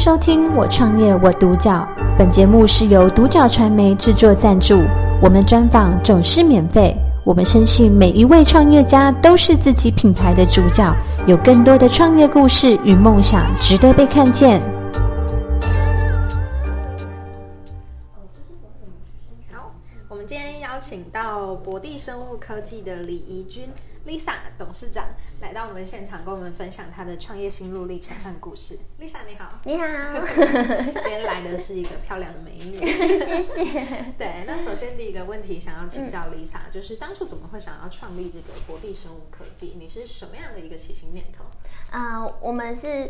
收听《我创业我独角》，本节目是由独角传媒制作赞助，我们专访总是免费。我们深信每一位创业家都是自己品牌的主角，有更多的创业故事与梦想值得被看见。好，我们今天邀请到博地生物科技的李怡君 Lisa 董事长来到我们现场，跟我们分享她的创业心路历程和故事。Lisa 你好，你好，今天来的是一个漂亮的美女，谢谢。对，那首先第一个问题想要请教 Lisa，、就是当初怎么会想要创立这个博地生物科技？你是什么样的一个起心念头？啊、我们是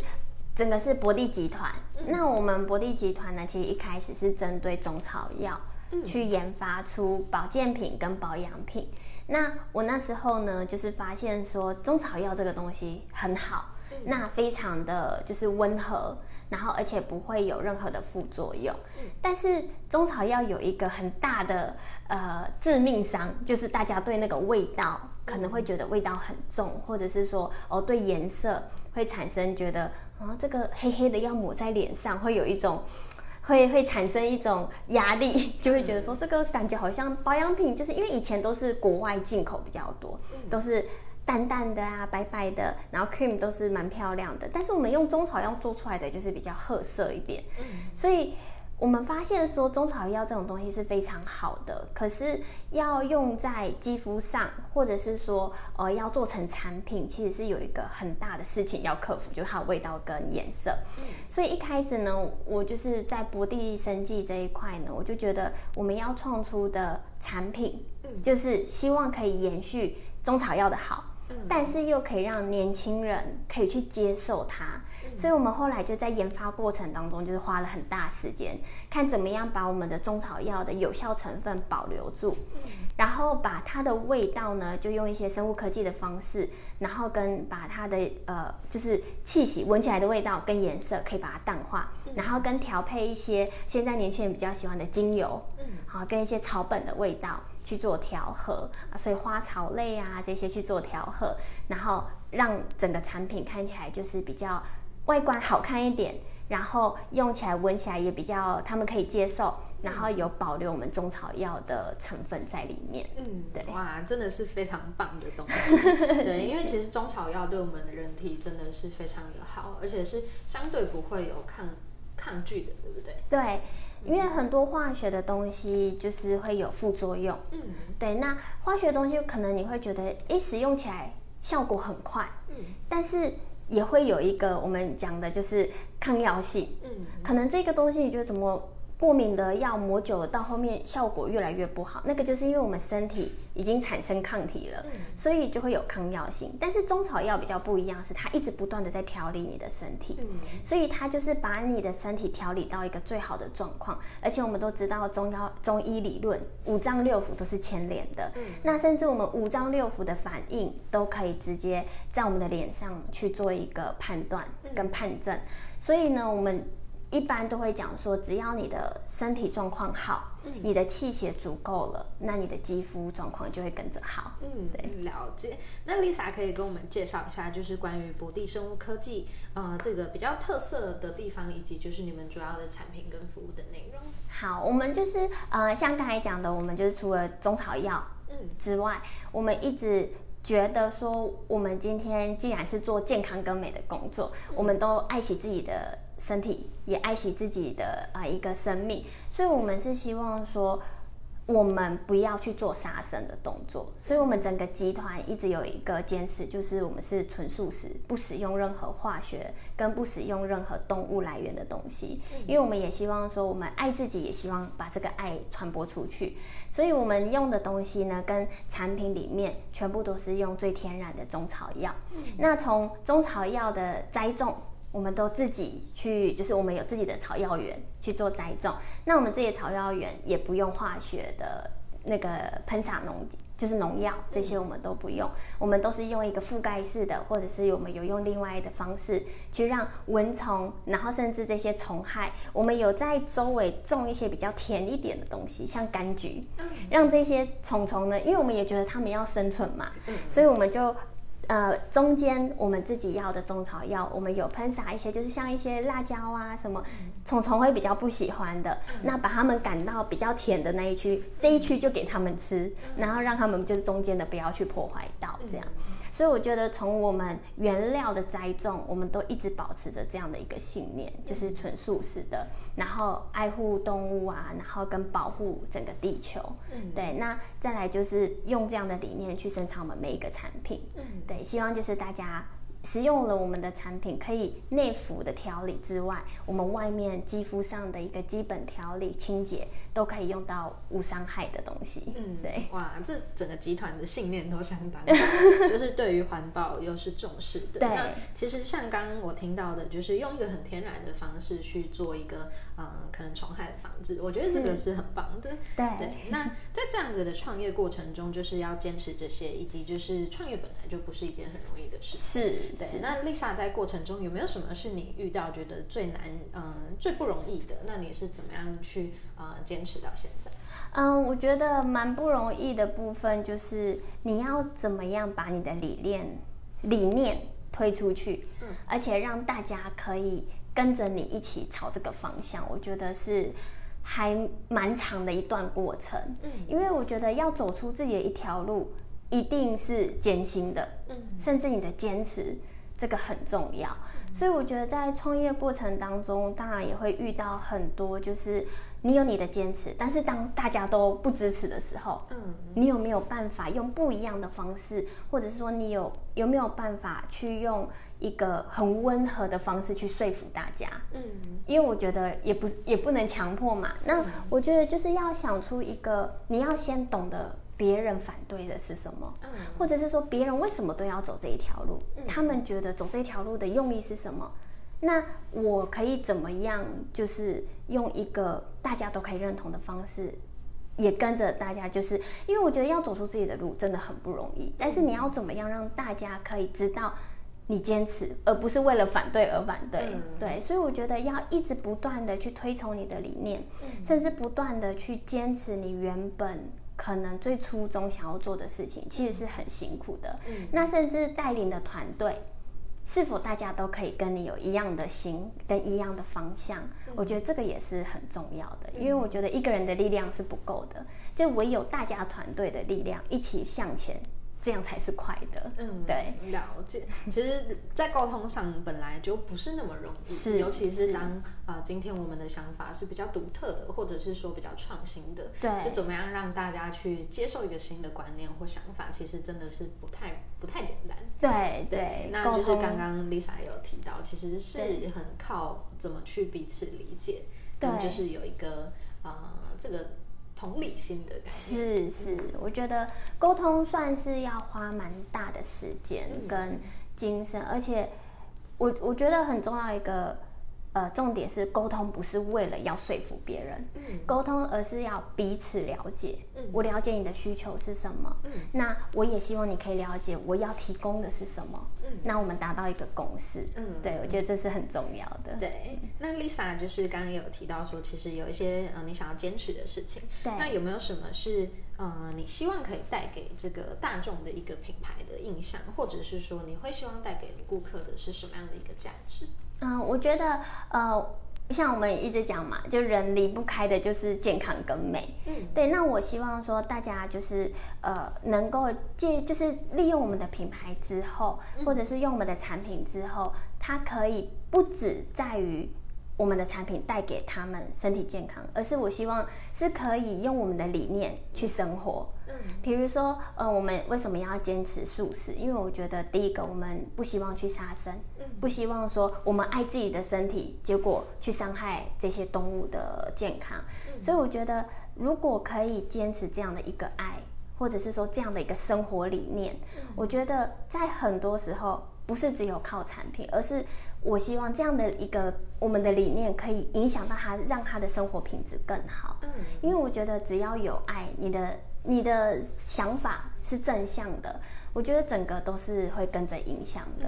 整个是博地集团。嗯那我们博地集团呢，其实一开始是针对中草药、嗯去研发出保健品跟保养品。那我那时候呢，就是发现说中草药这个东西很好，嗯那非常的就是温和。然后，而且不会有任何的副作用。嗯但是中草药有一个很大的呃致命伤，就是大家对那个味道可能会觉得味道很重，或者是说哦对颜色会产生觉得啊这个黑黑的要抹在脸上，会有一种。会会产生一种压力，就会觉得说这个感觉好像保养品，就是因为以前都是国外进口比较多，都是淡淡的啊、白白的，然后 cream 都是蛮漂亮的。但是我们用中草药做出来的就是比较褐色一点，所以我们发现说中草药这种东西是非常好的，可是要用在肌肤上，或者是说呃要做成产品，其实是有一个很大的事情要克服，就是它的味道跟颜色。所以一开始呢，我就是在博地生技这一块呢，我就觉得我们要创出的产品，就是希望可以延续中草药的好，但是又可以让年轻人可以去接受它。所以我们后来就在研发过程当中，就是花了很大时间，看怎么样把我们的中草药的有效成分保留住，然后把它的味道呢，就用一些生物科技的方式，然后跟把它的呃，就是气息闻起来的味道跟颜色可以把它淡化，然后跟调配一些现在年轻人比较喜欢的精油，嗯。好跟一些草本的味道去做调和啊，所以花草类啊这些去做调和，然后让整个产品看起来就是比较外观好看一点，然后用起来闻起来也比较他们可以接受，然后有保留我们中草药的成分在里面。嗯，对哇，真的是非常棒的东西。对，因为其实中草药对我们的人体真的是非常的好，而且是相对不会有抗抗拒的，对不对？对，因为很多化学的东西就是会有副作用。嗯对，那化学东西可能你会觉得，一，使用起来效果很快，嗯但是也会有一个我们讲的就是抗药性。嗯可能这个东西你觉得怎么过敏的药磨久了，到后面效果越来越不好，那个就是因为我们身体已经产生抗体了，所以就会有抗药性。但是中草药比较不一样，是它一直不断的在调理你的身体。嗯。所以它就是把你的身体调理到一个最好的状况，而且我们都知道中药中医理论五脏六腑都是牵连的，那甚至我们五脏六腑的反应都可以直接在我们的脸上去做一个判断跟判证，所以呢，我们一般都会讲说，只要你的身体状况好，你的气血足够了，那你的肌肤状况就会跟着好。嗯，对，了解。那 Lisa 可以跟我们介绍一下，就是关于博地生物科技呃这个比较特色的地方，以及就是你们主要的产品跟服务的内容。好，我们就是呃，像刚才讲的，我们就是除了中草药嗯之外，我们一直觉得说，我们今天既然是做健康跟美的工作，我们都爱惜自己的身体，也爱惜自己的啊、呃一个生命，所以我们是希望说。我们不要去做杀生的动作，所以我们整个集团一直有一个坚持，就是我们是纯素食，不使用任何化学，跟不使用任何动物来源的东西，因为我们也希望说，我们爱自己，也希望把这个爱传播出去，所以我们用的东西呢，跟产品里面全部都是用最天然的中草药。那从中草药的栽种。我们都自己去，就是我们有自己的草药园去做栽种。那我们这些草药园也不用化学的那个喷洒农，就是农药。这些我们都不用，我们都是用一个覆盖式的，或者是我们有用另外的方式去让蚊虫，然后甚至这些虫害，我们有在周围种一些比较甜一点的东西，像柑橘，让这些虫虫呢，因为我们也觉得它们要生存嘛，所以我们就呃，中间我们自己要的中草药，我们有喷洒一些，就是像一些辣椒啊什么，虫虫会比较不喜欢的，那把它们赶到比较甜的那一区，这一区就给他们吃，然后让他们就是中间的不要去破坏到这样。所以我觉得，从我们原料的栽种，我们都一直保持着这样的一个信念，就是纯素食的，然后爱护动物啊，然后跟保护整个地球。嗯，对。那再来就是用这样的理念去生产我们每一个产品。嗯，对，希望就是大家。使用了我们的产品，可以内服的调理之外，我们外面肌肤上的一个基本调理、清洁都可以用到无伤害的东西。嗯，对，哇，这整个集团的信念都相当，就是对于环保又是重视的。对，其实像刚刚我听到的，就是用一个很天然的方式去做一个，嗯，可能虫害的防治，我觉得这个是很棒的。对，那在这样子的创业过程中，就是要坚持这些，以及就是创业本来就不是一件很容易的事情。是。对，那 Lisa 在过程中有没有什么是你遇到觉得最难、嗯最不容易的？那你是怎么样去呃坚持到现在？嗯，我觉得蛮不容易的部分就是你要怎么样把你的理念理念推出去，嗯，而且让大家可以跟着你一起朝这个方向。我觉得是还蛮长的一段过程，嗯，因为我觉得要走出自己的一条路。一定是艰辛的，嗯，甚至你的坚持，这个很重要。所以我觉得在创业过程当中，当然也会遇到很多，就是你有你的坚持，但是当大家都不支持的时候，嗯，你有没有办法用不一样的方式，或者是说你有有没有办法去用一个很温和的方式去说服大家？嗯，因为我觉得也不也不能强迫嘛。那我觉得就是要想出一个，你要先懂得。别人反对的是什么？嗯，或者是说别人为什么都要走这一条路？他们觉得走这条路的用意是什么？那我可以怎么样？就是用一个大家都可以认同的方式，也跟着大家，就是因为我觉得要走出自己的路真的很不容易。但是你要怎么样让大家可以知道你坚持，而不是为了反对而反对？对，所以我觉得要一直不断的去推崇你的理念，甚至不断的去坚持你原本。可能最初衷想要做的事情，其实是很辛苦的。嗯，那甚至带领的团队，是否大家都可以跟你有一样的心，跟一样的方向？我觉得这个也是很重要的，因为我觉得一个人的力量是不够的，就唯有大家团队的力量一起向前。这样才是快的，嗯，对，了解。其实，在沟通上本来就不是那么容易，是，尤其是当啊，今天我们的想法是比较独特的，或者是说比较创新的，对，就怎么样让大家去接受一个新的观念或想法，其实真的是不太不太简单。对对，那就是刚刚 Lisa 有提到，其实是很靠怎么去彼此理解，对，就是有一个啊这个。同理心的是是，我觉得沟通算是要花蛮大的时间跟精神，而且我我觉得很重要一个。呃，重点是沟通不是为了要说服别人，沟通而是要彼此了解。我了解你的需求是什么，嗯那我也希望你可以了解我要提供的是什么。那我们达到一个共识。嗯，对，我觉得这是很重要的。对，那 Lisa 就是刚刚有提到说，其实有一些呃你想要坚持的事情。对，那有没有什么是呃你希望可以带给这个大众的一个品牌的印象，或者是说你会希望带给你顾客的是什么样的一个价值？嗯，我觉得，呃，像我们一直讲嘛，就人离不开的就是健康跟美。嗯，对。那我希望说，大家就是呃，能够借，就是利用我们的品牌之后，或者是用我们的产品之后，它可以不止在于。我们的产品带给他们身体健康，而是我希望是可以用我们的理念去生活。嗯，比如说，呃，我们为什么要坚持素食？因为我觉得第一个，我们不希望去杀生，不希望说我们爱自己的身体，结果去伤害这些动物的健康。所以我觉得，如果可以坚持这样的一个爱，或者是说这样的一个生活理念，我觉得在很多时候。不是只有靠产品，而是我希望这样的一个我们的理念可以影响到他，让他的生活品质更好。嗯，因为我觉得只要有爱，你的你的想法是正向的，我觉得整个都是会跟着影响的。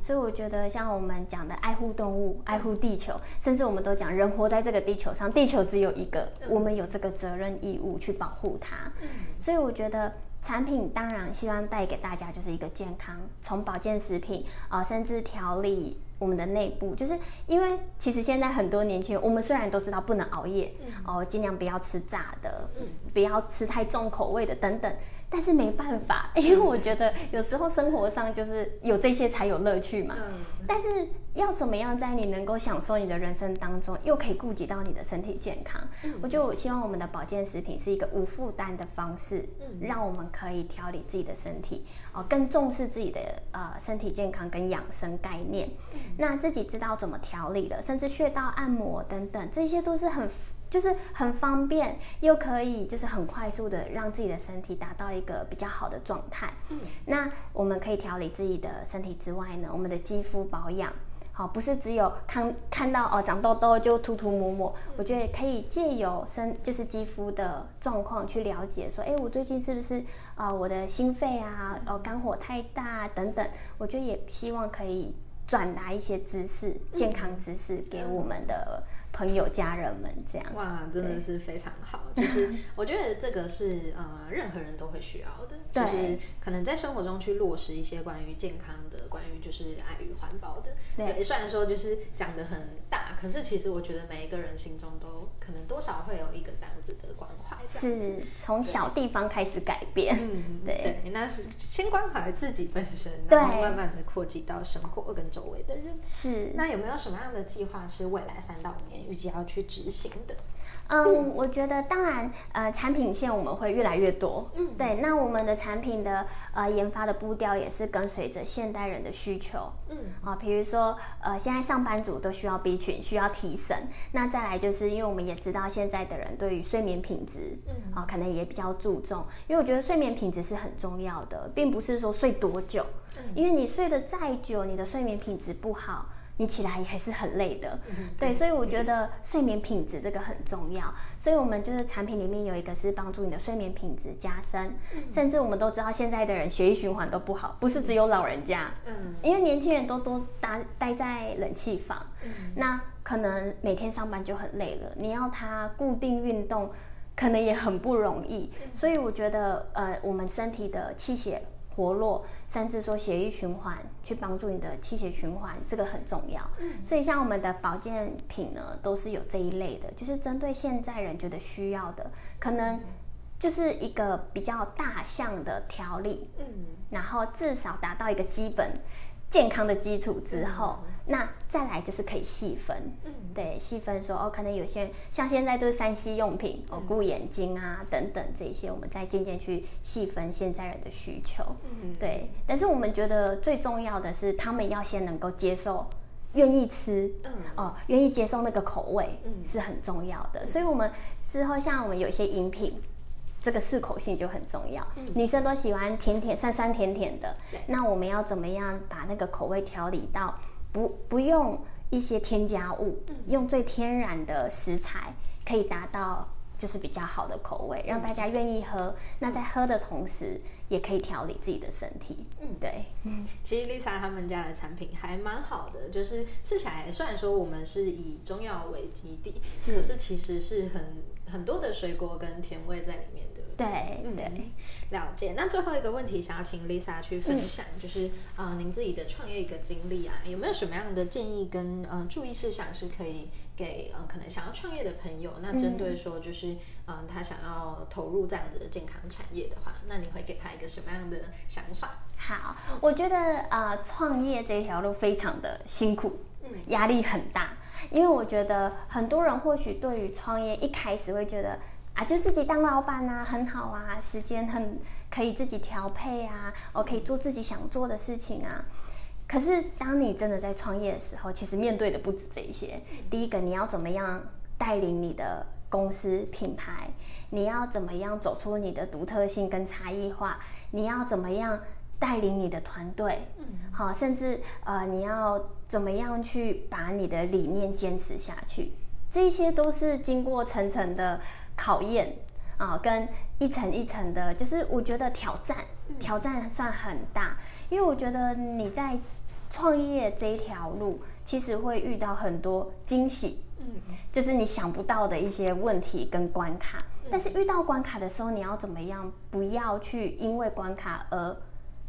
所以我觉得像我们讲的爱护动物、爱护地球，甚至我们都讲人活在这个地球上，地球只有一个，我们有这个责任义务去保护它。嗯所以我觉得。产品当然希望带给大家就是一个健康，从保健食品啊，甚至调理我们的内部，就是因为其实现在很多年轻人，我们虽然都知道不能熬夜，哦，尽量不要吃炸的，嗯不要吃太重口味的等等。但是没办法，因为我觉得有时候生活上就是有这些才有乐趣嘛。嗯。但是要怎么样在你能够享受你的人生当中，又可以顾及到你的身体健康？嗯。我就希望我们的保健食品是一个无负担的方式，嗯，让我们可以调理自己的身体，哦，更重视自己的呃身体健康跟养生概念。嗯。那自己知道怎么调理了，甚至穴道按摩等等，这些都是很。就是很方便，又可以就是很快速的让自己的身体达到一个比较好的状态。嗯，那我们可以调理自己的身体之外呢，我们的肌肤保养，好，不是只有看看到哦长痘痘就涂涂抹抹。我觉得可以借由身就是肌肤的状况去了解，说，哎，我最近是不是啊我的心肺啊，哦肝火太大等等。我觉得也希望可以转达一些知识，健康知识给我们的。朋友、家人们这样哇，真的是非常好。就是 我觉得这个是呃，任何人都会需要的，就是可能在生活中去落实一些关于健康的、关于就是爱与环保的。对，虽然说就是讲的很大，可是其实我觉得每一个人心中都可能多少会有一个这样子的关怀。是从小地方开始改变。嗯，对，那是先关怀自己本身，然后慢慢的扩及到生活跟周围的人。是。那有没有什么样的计划是未来三到五年？预计要去执行的，嗯，我觉得当然，呃，产品线我们会越来越多，嗯，对，那我们的产品的呃研发的步调也是跟随着现代人的需求，嗯，啊，比如说呃，现在上班族都需要 B 群，需要提神，那再来就是因为我们也知道现在的人对于睡眠品质，嗯，啊，可能也比较注重，因为我觉得睡眠品质是很重要的，并不是说睡多久，嗯。因为你睡得再久，你的睡眠品质不好。你起来也还是很累的，嗯对，所以我觉得睡眠品质这个很重要。所以我们就是产品里面有一个是帮助你的睡眠品质加深，甚至我们都知道现在的人血液循环都不好，不是只有老人家，嗯，因为年轻人都都待待在冷气房，那可能每天上班就很累了，你要他固定运动，可能也很不容易。所以我觉得，呃，我们身体的气血。活络，甚至说血液循环，去帮助你的气血循环，这个很重要。嗯，所以像我们的保健品呢，都是有这一类的，就是针对现在人觉得需要的，可能就是一个比较大项的调理。嗯，然后至少达到一个基本。健康的基础之后，那再来就是可以细分，嗯，对，细分说哦，可能有些像现在都是三 C 用品哦，顾眼睛啊等等这些，我们再渐渐去细分现在人的需求，嗯，对。但是我们觉得最重要的是，他们要先能够接受，愿意吃，嗯，哦，愿意接受那个口味，嗯，是很重要的。所以，我们之后像我们有一些饮品。这个适口性就很重要，女生都喜欢甜甜、酸酸甜甜的。那我们要怎么样把那个口味调理到不不用一些添加物，用最天然的食材，可以达到就是比较好的口味，让大家愿意喝。那在喝的同时，也可以调理自己的身体。嗯，对。嗯，其实 Lisa 他们家的产品还蛮好的，就是吃起来虽然说我们是以中药为基底，可是其实是很很多的水果跟甜味在里面的。对对，了解。那最后一个问题，想要请 Lisa 去分享，就是啊，您自己的创业一个经历啊，有没有什么样的建议跟呃注意事项是可以给呃可能想要创业的朋友？那针对说就是嗯，他想要投入这样子的健康产业的话，那你会给他一个什么样的想法？好，我觉得啊，创业这条路非常的辛苦，嗯，压力很大，因为我觉得很多人或许对于创业一开始会觉得。啊，就自己当老板啊，很好啊，时间很可以自己调配啊，我可以做自己想做的事情啊。可是当你真的在创业的时候，其实面对的不止这些。第一个，你要怎么样带领你的公司品牌？你要怎么样走出你的独特性跟差异化？你要怎么样带领你的团队？嗯，好，甚至呃，你要怎么样去把你的理念坚持下去？这些都是经过层层的。考验啊，跟一层一层的，就是我觉得挑战，挑战算很大，因为我觉得你在创业这一条路，其实会遇到很多惊喜，嗯，就是你想不到的一些问题跟关卡，但是遇到关卡的时候，你要怎么样？不要去因为关卡而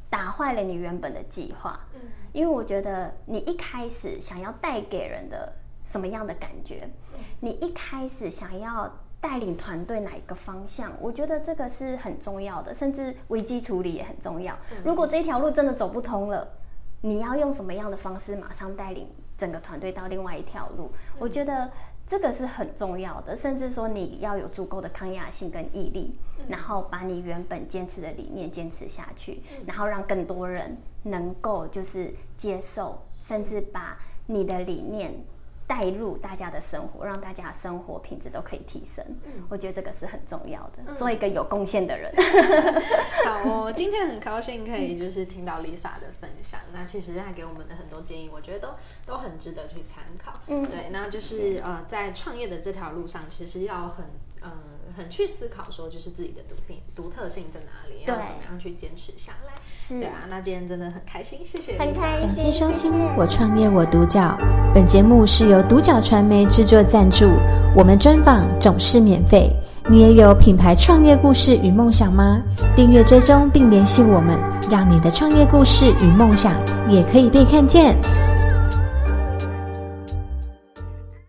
打坏了你原本的计划。嗯，因为我觉得你一开始想要带给人的什么样的感觉，你一开始想要带领团队哪一个方向，我觉得这个是很重要的，甚至危机处理也很重要。如果这条路真的走不通了，你要用什么样的方式马上带领整个团队到另外一条路？我觉得。这个是很重要的，甚至说你要有足够的抗压性跟毅力，然后把你原本坚持的理念坚持下去，然后让更多人能够就是接受，甚至把你的理念。带入大家的生活，让大家生活品质都可以提升。嗯，我觉得这个是很重要的。做一个有贡献的人。好哦，今天很高兴可以就是听到 Lisa 的分享。那其实她给我们的很多建议，我觉得都都很值得去参考。嗯，对，那就是呃，在创业的这条路上，其实要很呃很去思考说，就是自己的独性独特性在哪里，要怎么样去坚持下来。对啊，那今天真的很开心，谢谢，很开心。感谢收听《我创业我独角》，本节目是由独角传媒制作赞助，我们专访总是免费。你也有品牌创业故事与梦想吗？订阅追踪并联系我们，让你的创业故事与梦想也可以被看见。